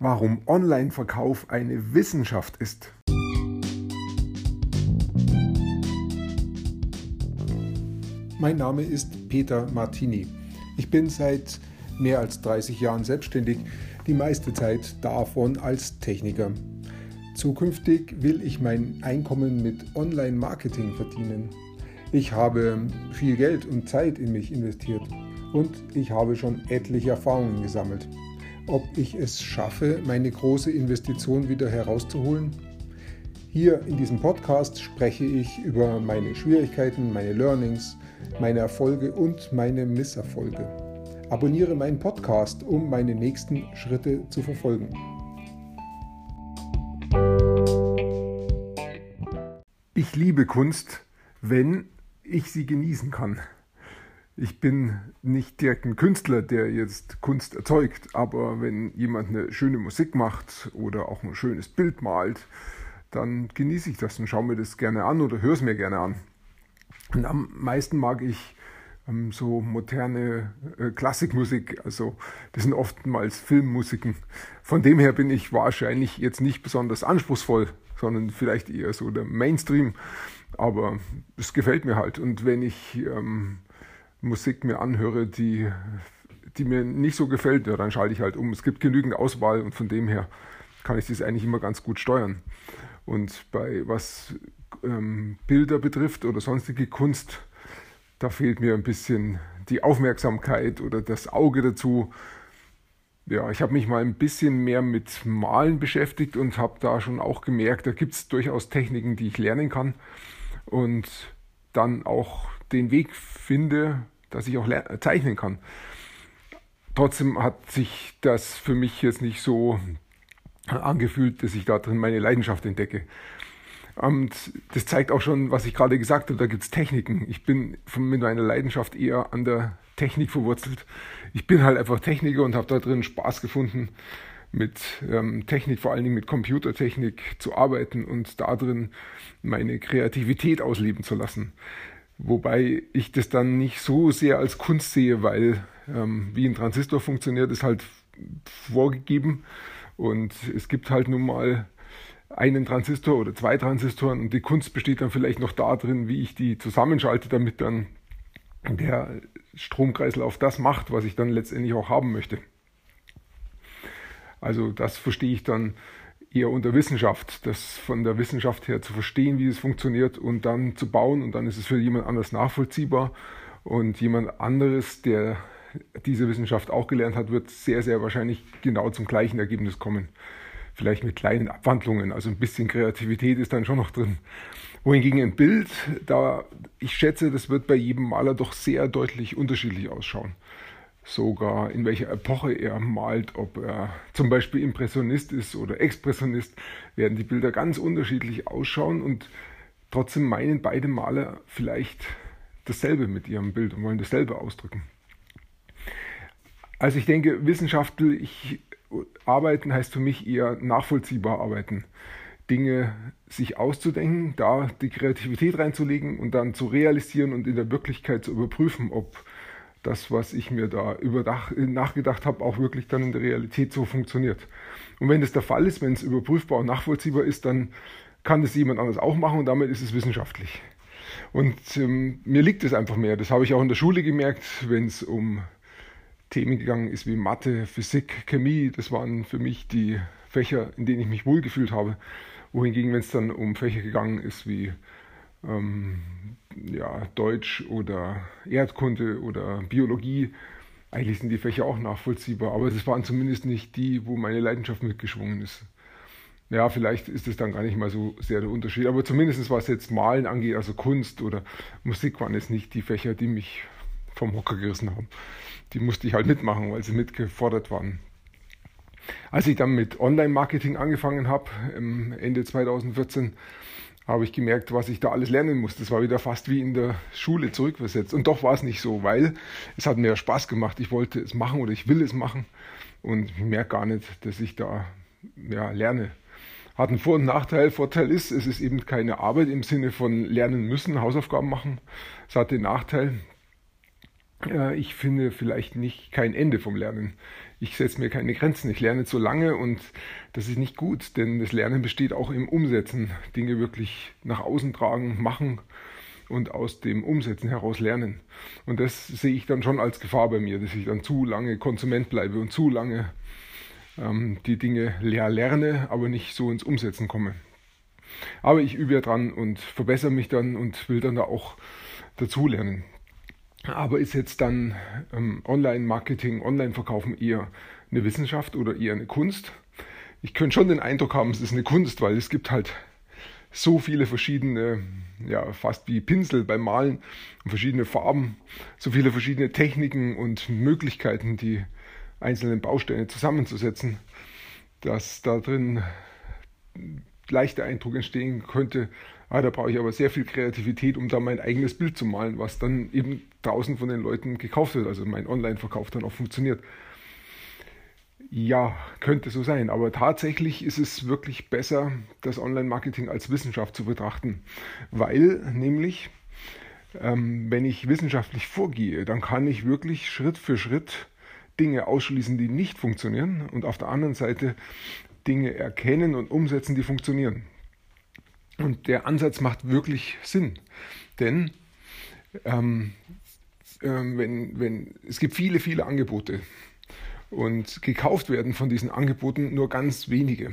warum Online-Verkauf eine Wissenschaft ist. Mein Name ist Peter Martini. Ich bin seit mehr als 30 Jahren selbstständig, die meiste Zeit davon als Techniker. Zukünftig will ich mein Einkommen mit Online-Marketing verdienen. Ich habe viel Geld und Zeit in mich investiert und ich habe schon etliche Erfahrungen gesammelt. Ob ich es schaffe, meine große Investition wieder herauszuholen? Hier in diesem Podcast spreche ich über meine Schwierigkeiten, meine Learnings, meine Erfolge und meine Misserfolge. Abonniere meinen Podcast, um meine nächsten Schritte zu verfolgen. Ich liebe Kunst, wenn ich sie genießen kann. Ich bin nicht direkt ein Künstler, der jetzt Kunst erzeugt, aber wenn jemand eine schöne Musik macht oder auch ein schönes Bild malt, dann genieße ich das und schaue mir das gerne an oder höre es mir gerne an. Und am meisten mag ich ähm, so moderne äh, Klassikmusik, also das sind oftmals Filmmusiken. Von dem her bin ich wahrscheinlich jetzt nicht besonders anspruchsvoll, sondern vielleicht eher so der Mainstream. Aber es gefällt mir halt. Und wenn ich ähm, Musik mir anhöre, die, die mir nicht so gefällt, ja, dann schalte ich halt um. Es gibt genügend Auswahl und von dem her kann ich das eigentlich immer ganz gut steuern. Und bei was ähm, Bilder betrifft oder sonstige Kunst, da fehlt mir ein bisschen die Aufmerksamkeit oder das Auge dazu. Ja, ich habe mich mal ein bisschen mehr mit Malen beschäftigt und habe da schon auch gemerkt, da gibt es durchaus Techniken, die ich lernen kann und dann auch den Weg finde, dass ich auch zeichnen kann. Trotzdem hat sich das für mich jetzt nicht so angefühlt, dass ich da drin meine Leidenschaft entdecke. Und das zeigt auch schon, was ich gerade gesagt habe, da gibt es Techniken. Ich bin mit meiner Leidenschaft eher an der Technik verwurzelt. Ich bin halt einfach Techniker und habe da drin Spaß gefunden, mit ähm, Technik, vor allen Dingen mit Computertechnik zu arbeiten und da drin meine Kreativität ausleben zu lassen. Wobei ich das dann nicht so sehr als Kunst sehe, weil ähm, wie ein Transistor funktioniert, ist halt vorgegeben und es gibt halt nun mal einen Transistor oder zwei Transistoren und die Kunst besteht dann vielleicht noch darin, wie ich die zusammenschalte, damit dann der Stromkreislauf das macht, was ich dann letztendlich auch haben möchte. Also das verstehe ich dann eher unter Wissenschaft, das von der Wissenschaft her zu verstehen, wie es funktioniert und dann zu bauen und dann ist es für jemand anders nachvollziehbar und jemand anderes, der diese Wissenschaft auch gelernt hat, wird sehr, sehr wahrscheinlich genau zum gleichen Ergebnis kommen vielleicht mit kleinen Abwandlungen, also ein bisschen Kreativität ist dann schon noch drin. Wohingegen ein Bild, da ich schätze, das wird bei jedem Maler doch sehr deutlich unterschiedlich ausschauen. Sogar in welcher Epoche er malt, ob er zum Beispiel Impressionist ist oder Expressionist, werden die Bilder ganz unterschiedlich ausschauen und trotzdem meinen beide Maler vielleicht dasselbe mit ihrem Bild und wollen dasselbe ausdrücken. Also ich denke, wissenschaftlich Arbeiten heißt für mich eher nachvollziehbar arbeiten. Dinge sich auszudenken, da die Kreativität reinzulegen und dann zu realisieren und in der Wirklichkeit zu überprüfen, ob das, was ich mir da überdach, nachgedacht habe, auch wirklich dann in der Realität so funktioniert. Und wenn das der Fall ist, wenn es überprüfbar und nachvollziehbar ist, dann kann das jemand anders auch machen und damit ist es wissenschaftlich. Und ähm, mir liegt es einfach mehr. Das habe ich auch in der Schule gemerkt, wenn es um Themen gegangen ist wie Mathe, Physik, Chemie. Das waren für mich die Fächer, in denen ich mich wohlgefühlt habe. Wohingegen, wenn es dann um Fächer gegangen ist wie ähm, ja, Deutsch oder Erdkunde oder Biologie, eigentlich sind die Fächer auch nachvollziehbar, aber es waren zumindest nicht die, wo meine Leidenschaft mitgeschwungen ist. Ja, vielleicht ist es dann gar nicht mal so sehr der Unterschied, aber zumindest was jetzt Malen angeht, also Kunst oder Musik, waren jetzt nicht die Fächer, die mich vom Hocker gerissen haben. Die musste ich halt mitmachen, weil sie mitgefordert waren. Als ich dann mit Online-Marketing angefangen habe, Ende 2014, habe ich gemerkt, was ich da alles lernen muss. Das war wieder fast wie in der Schule zurückversetzt. Und doch war es nicht so, weil es hat mir Spaß gemacht. Ich wollte es machen oder ich will es machen. Und ich merke gar nicht, dass ich da ja, lerne. Hat einen Vor- und Nachteil. Vorteil ist, es ist eben keine Arbeit im Sinne von lernen müssen, Hausaufgaben machen. Es hat den Nachteil, ich finde vielleicht nicht kein Ende vom Lernen. Ich setze mir keine Grenzen. Ich lerne zu lange und das ist nicht gut, denn das Lernen besteht auch im Umsetzen. Dinge wirklich nach außen tragen, machen und aus dem Umsetzen heraus lernen. Und das sehe ich dann schon als Gefahr bei mir, dass ich dann zu lange Konsument bleibe und zu lange ähm, die Dinge leer lerne, aber nicht so ins Umsetzen komme. Aber ich übe ja dran und verbessere mich dann und will dann da auch dazulernen. Aber ist jetzt dann ähm, Online-Marketing, Online-Verkaufen eher eine Wissenschaft oder eher eine Kunst? Ich könnte schon den Eindruck haben, es ist eine Kunst, weil es gibt halt so viele verschiedene, ja, fast wie Pinsel beim Malen verschiedene Farben, so viele verschiedene Techniken und Möglichkeiten, die einzelnen Bausteine zusammenzusetzen, dass da drin leichter Eindruck entstehen könnte, ah, da brauche ich aber sehr viel Kreativität, um da mein eigenes Bild zu malen, was dann eben draußen von den Leuten gekauft wird, also mein Online-Verkauf dann auch funktioniert. Ja, könnte so sein, aber tatsächlich ist es wirklich besser, das Online-Marketing als Wissenschaft zu betrachten, weil nämlich, ähm, wenn ich wissenschaftlich vorgehe, dann kann ich wirklich Schritt für Schritt Dinge ausschließen, die nicht funktionieren und auf der anderen Seite Dinge erkennen und umsetzen, die funktionieren. Und der Ansatz macht wirklich Sinn, denn ähm, ähm, wenn, wenn, es gibt viele, viele Angebote und gekauft werden von diesen Angeboten nur ganz wenige.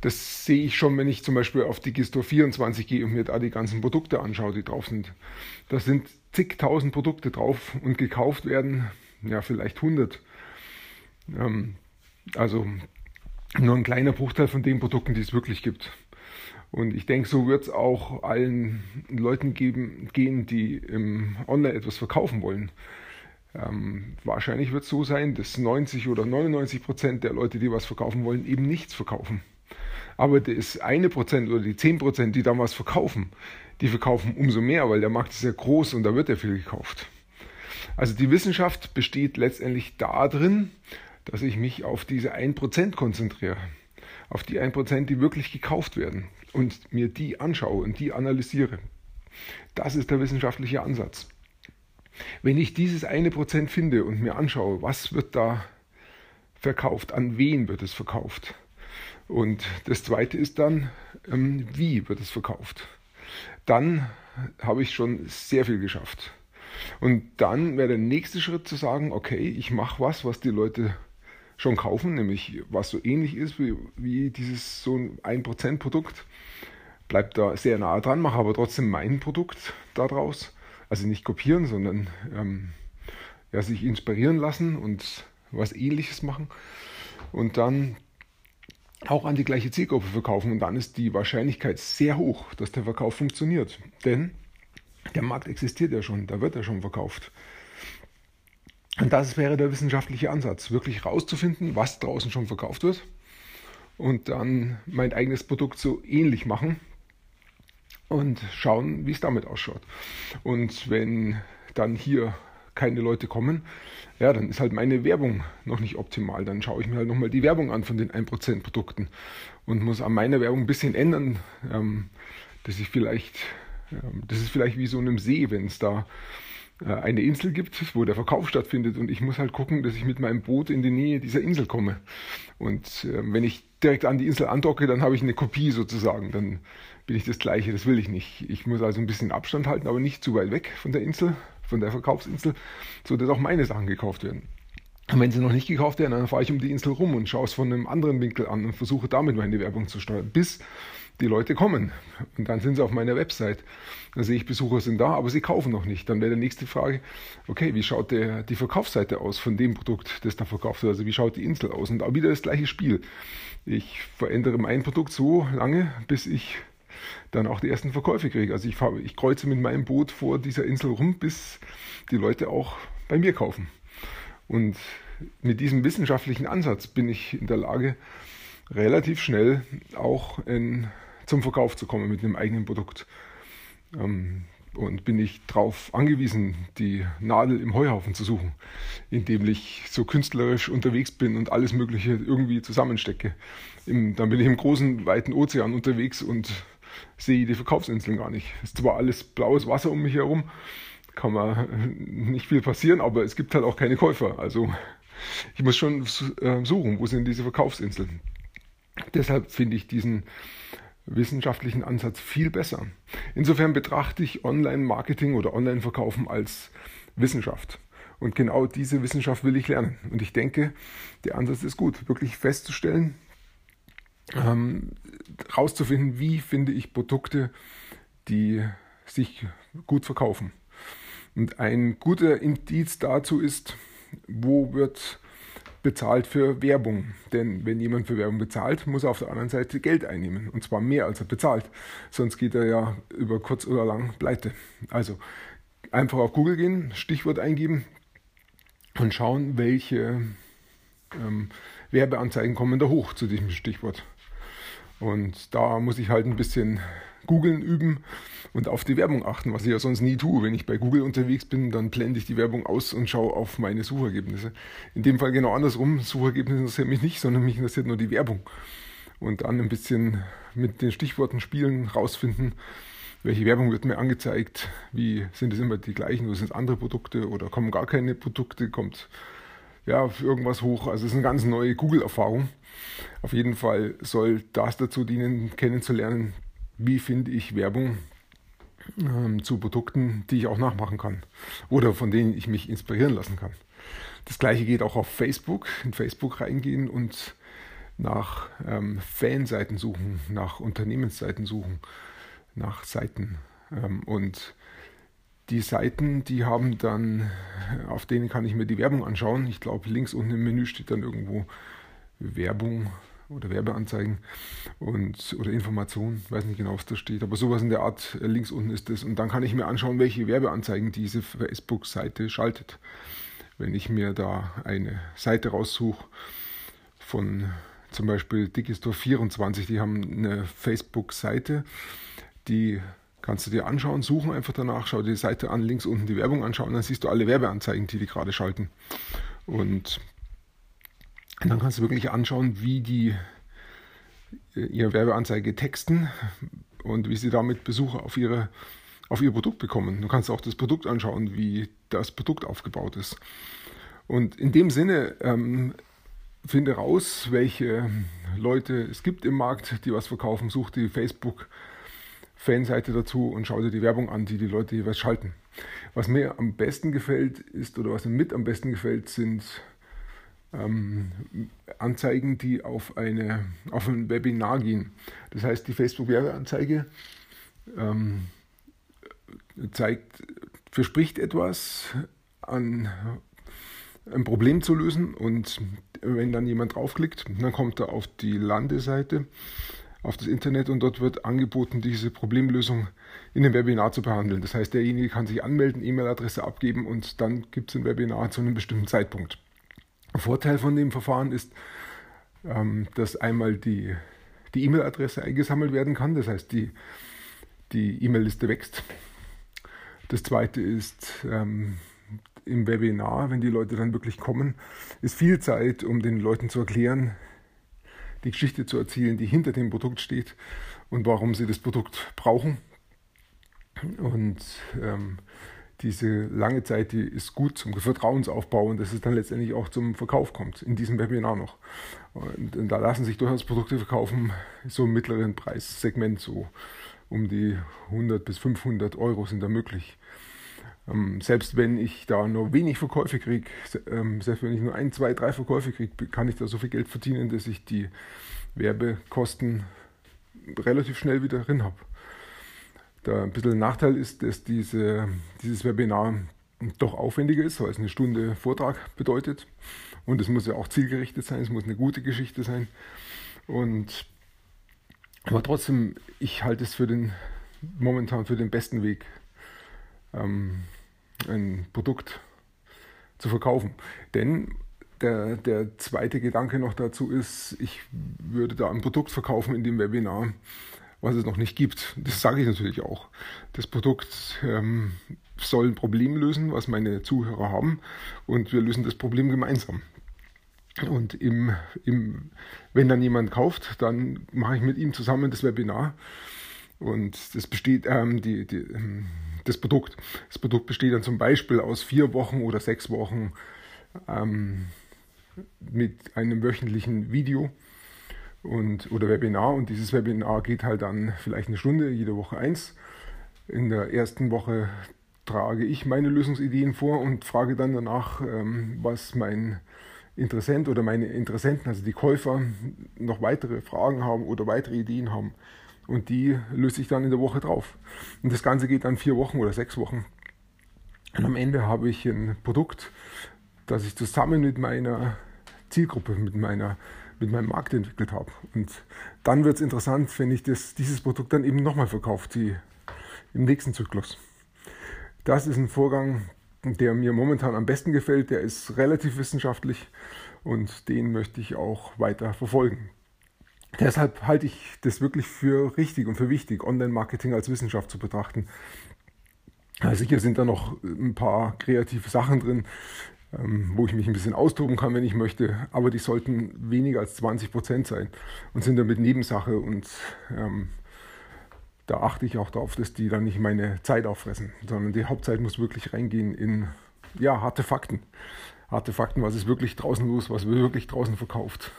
Das sehe ich schon, wenn ich zum Beispiel auf Digistore 24 gehe und mir da die ganzen Produkte anschaue, die drauf sind. Da sind zigtausend Produkte drauf und gekauft werden, ja, vielleicht 100. Ähm, also nur ein kleiner Bruchteil von den Produkten, die es wirklich gibt. Und ich denke, so wird es auch allen Leuten geben, gehen, die im Online etwas verkaufen wollen. Ähm, wahrscheinlich wird es so sein, dass 90 oder 99 Prozent der Leute, die was verkaufen wollen, eben nichts verkaufen. Aber das eine Prozent oder die 10 Prozent, die da was verkaufen, die verkaufen umso mehr, weil der Markt ist sehr groß und da wird ja viel gekauft. Also die Wissenschaft besteht letztendlich darin, dass ich mich auf diese 1% konzentriere. Auf die 1%, die wirklich gekauft werden und mir die anschaue und die analysiere. Das ist der wissenschaftliche Ansatz. Wenn ich dieses eine Prozent finde und mir anschaue, was wird da verkauft, an wen wird es verkauft. Und das zweite ist dann, ähm, wie wird es verkauft. Dann habe ich schon sehr viel geschafft. Und dann wäre der nächste Schritt zu sagen, okay, ich mache was, was die Leute schon kaufen, nämlich was so ähnlich ist wie, wie dieses so ein 1% Produkt. Bleibt da sehr nah dran, mache aber trotzdem mein Produkt daraus. Also nicht kopieren, sondern ähm, ja, sich inspirieren lassen und was ähnliches machen. Und dann auch an die gleiche Zielgruppe verkaufen. Und dann ist die Wahrscheinlichkeit sehr hoch, dass der Verkauf funktioniert. Denn der Markt existiert ja schon, da wird er schon verkauft. Und das wäre der wissenschaftliche Ansatz, wirklich rauszufinden, was draußen schon verkauft wird und dann mein eigenes Produkt so ähnlich machen und schauen, wie es damit ausschaut. Und wenn dann hier keine Leute kommen, ja, dann ist halt meine Werbung noch nicht optimal. Dann schaue ich mir halt nochmal die Werbung an von den 1% Produkten und muss an meiner Werbung ein bisschen ändern, ähm, dass ich vielleicht, ähm, das ist vielleicht wie so einem See, wenn es da eine Insel gibt, wo der Verkauf stattfindet und ich muss halt gucken, dass ich mit meinem Boot in die Nähe dieser Insel komme. Und äh, wenn ich direkt an die Insel andocke, dann habe ich eine Kopie sozusagen, dann bin ich das gleiche, das will ich nicht. Ich muss also ein bisschen Abstand halten, aber nicht zu weit weg von der Insel, von der Verkaufsinsel, so dass auch meine Sachen gekauft werden. Und wenn sie noch nicht gekauft werden, dann fahre ich um die Insel rum und schaue es von einem anderen Winkel an und versuche damit meine Werbung zu steuern, bis die Leute kommen. Und dann sind sie auf meiner Website. Dann sehe ich, Besucher sind da, aber sie kaufen noch nicht. Dann wäre die nächste Frage, okay, wie schaut der, die Verkaufsseite aus von dem Produkt, das da verkauft wird? Also wie schaut die Insel aus? Und auch wieder das gleiche Spiel. Ich verändere mein Produkt so lange, bis ich dann auch die ersten Verkäufe kriege. Also ich, fahre, ich kreuze mit meinem Boot vor dieser Insel rum, bis die Leute auch bei mir kaufen. Und mit diesem wissenschaftlichen Ansatz bin ich in der Lage, relativ schnell auch in zum Verkauf zu kommen mit einem eigenen Produkt. Ähm, und bin ich darauf angewiesen, die Nadel im Heuhaufen zu suchen, indem ich so künstlerisch unterwegs bin und alles Mögliche irgendwie zusammenstecke. Im, dann bin ich im großen, weiten Ozean unterwegs und sehe die Verkaufsinseln gar nicht. Es ist zwar alles blaues Wasser um mich herum, kann man nicht viel passieren, aber es gibt halt auch keine Käufer. Also ich muss schon äh, suchen, wo sind diese Verkaufsinseln. Deshalb finde ich diesen wissenschaftlichen Ansatz viel besser. Insofern betrachte ich Online-Marketing oder Online-Verkaufen als Wissenschaft. Und genau diese Wissenschaft will ich lernen. Und ich denke, der Ansatz ist gut, wirklich festzustellen, ähm, rauszufinden, wie finde ich Produkte, die sich gut verkaufen. Und ein guter Indiz dazu ist, wo wird bezahlt für Werbung. Denn wenn jemand für Werbung bezahlt, muss er auf der anderen Seite Geld einnehmen. Und zwar mehr, als er bezahlt. Sonst geht er ja über kurz oder lang pleite. Also einfach auf Google gehen, Stichwort eingeben und schauen, welche ähm, Werbeanzeigen kommen da hoch zu diesem Stichwort. Und da muss ich halt ein bisschen googeln üben und auf die Werbung achten, was ich ja sonst nie tue. Wenn ich bei Google unterwegs bin, dann blende ich die Werbung aus und schaue auf meine Suchergebnisse. In dem Fall genau andersrum. Suchergebnisse interessieren mich nicht, sondern mich interessiert nur die Werbung. Und dann ein bisschen mit den Stichworten spielen, rausfinden, welche Werbung wird mir angezeigt, wie sind es immer die gleichen oder sind es andere Produkte oder kommen gar keine Produkte, kommt ja irgendwas hoch. Also es ist eine ganz neue Google-Erfahrung. Auf jeden Fall soll das dazu dienen, kennenzulernen, wie finde ich Werbung ähm, zu Produkten, die ich auch nachmachen kann oder von denen ich mich inspirieren lassen kann. Das gleiche geht auch auf Facebook, in Facebook reingehen und nach ähm, Fanseiten suchen, nach Unternehmensseiten suchen, nach Seiten. Ähm, und die Seiten, die haben dann, auf denen kann ich mir die Werbung anschauen. Ich glaube, links unten im Menü steht dann irgendwo Werbung oder Werbeanzeigen und oder Informationen, weiß nicht genau, was da steht, aber sowas in der Art, äh, links unten ist es. Und dann kann ich mir anschauen, welche Werbeanzeigen diese Facebook-Seite schaltet. Wenn ich mir da eine Seite raussuche von zum Beispiel Digistore 24, die haben eine Facebook-Seite, die kannst du dir anschauen, suchen einfach danach, schau dir die Seite an, links unten die Werbung anschauen, dann siehst du alle Werbeanzeigen, die die gerade schalten. Und dann kannst du wirklich anschauen, wie die äh, ihre Werbeanzeige texten und wie sie damit Besucher auf, ihre, auf ihr Produkt bekommen. Du kannst auch das Produkt anschauen, wie das Produkt aufgebaut ist. Und in dem Sinne ähm, finde raus, welche Leute es gibt im Markt, die was verkaufen. Such die Facebook-Fanseite dazu und schau dir die Werbung an, die die Leute jeweils schalten. Was mir am besten gefällt ist, oder was mir mit am besten gefällt, sind ähm, Anzeigen, die auf, eine, auf ein Webinar gehen. Das heißt, die Facebook-Werbeanzeige ähm, zeigt, verspricht etwas an ein Problem zu lösen und wenn dann jemand draufklickt, dann kommt er auf die Landeseite, auf das Internet und dort wird angeboten, diese Problemlösung in dem Webinar zu behandeln. Das heißt, derjenige kann sich anmelden, E-Mail-Adresse abgeben und dann gibt es ein Webinar zu einem bestimmten Zeitpunkt. Vorteil von dem Verfahren ist, ähm, dass einmal die die E-Mail-Adresse eingesammelt werden kann, das heißt die die E-Mail-Liste wächst. Das zweite ist ähm, im Webinar, wenn die Leute dann wirklich kommen, ist viel Zeit, um den Leuten zu erklären, die Geschichte zu erzählen, die hinter dem Produkt steht und warum sie das Produkt brauchen. Und ähm, diese lange Zeit, die ist gut zum Vertrauensaufbau und dass es dann letztendlich auch zum Verkauf kommt, in diesem Webinar noch. Und, und da lassen sich durchaus Produkte verkaufen, so im mittleren Preissegment, so um die 100 bis 500 Euro sind da möglich. Ähm, selbst wenn ich da nur wenig Verkäufe kriege, ähm, selbst wenn ich nur ein, zwei, drei Verkäufe kriege, kann ich da so viel Geld verdienen, dass ich die Werbekosten relativ schnell wieder drin habe. Der ein bisschen Nachteil ist, dass diese, dieses Webinar doch aufwendiger ist, weil es eine Stunde Vortrag bedeutet. Und es muss ja auch zielgerichtet sein, es muss eine gute Geschichte sein. Und aber trotzdem, ich halte es für den momentan für den besten Weg, ähm, ein Produkt zu verkaufen. Denn der, der zweite Gedanke noch dazu ist, ich würde da ein Produkt verkaufen in dem Webinar, was es noch nicht gibt. Das sage ich natürlich auch. Das Produkt ähm, soll ein Problem lösen, was meine Zuhörer haben, und wir lösen das Problem gemeinsam. Und im, im, wenn dann jemand kauft, dann mache ich mit ihm zusammen das Webinar. Und das besteht, ähm, die, die, ähm, das Produkt. Das Produkt besteht dann zum Beispiel aus vier Wochen oder sechs Wochen ähm, mit einem wöchentlichen Video und, oder Webinar. Und dieses Webinar geht halt dann vielleicht eine Stunde, jede Woche eins. In der ersten Woche trage ich meine Lösungsideen vor und frage dann danach, ähm, was mein Interessent oder meine Interessenten, also die Käufer, noch weitere Fragen haben oder weitere Ideen haben. Und die löse ich dann in der Woche drauf. Und das Ganze geht dann vier Wochen oder sechs Wochen. Und am Ende habe ich ein Produkt, das ich zusammen mit meiner Zielgruppe, mit, meiner, mit meinem Markt entwickelt habe. Und dann wird es interessant, wenn ich das, dieses Produkt dann eben nochmal verkaufe, die, im nächsten Zyklus. Das ist ein Vorgang, der mir momentan am besten gefällt. Der ist relativ wissenschaftlich und den möchte ich auch weiter verfolgen. Deshalb halte ich das wirklich für richtig und für wichtig, Online-Marketing als Wissenschaft zu betrachten. sicher sind da noch ein paar kreative Sachen drin, ähm, wo ich mich ein bisschen austoben kann, wenn ich möchte, aber die sollten weniger als 20 Prozent sein und sind damit Nebensache und ähm, da achte ich auch darauf, dass die dann nicht meine Zeit auffressen, sondern die Hauptzeit muss wirklich reingehen in ja, harte Fakten. Harte Fakten, was ist wirklich draußen los, was wird wirklich draußen verkauft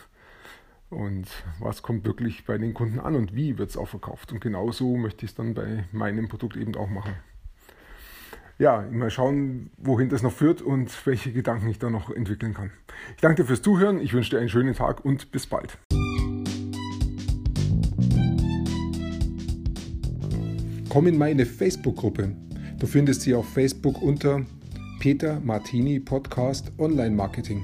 und was kommt wirklich bei den Kunden an und wie wird es auch verkauft. Und genau so möchte ich es dann bei meinem Produkt eben auch machen. Ja, mal schauen, wohin das noch führt und welche Gedanken ich da noch entwickeln kann. Ich danke dir fürs Zuhören, ich wünsche dir einen schönen Tag und bis bald. Komm in meine Facebook-Gruppe. Du findest sie auf Facebook unter Peter Martini Podcast Online Marketing.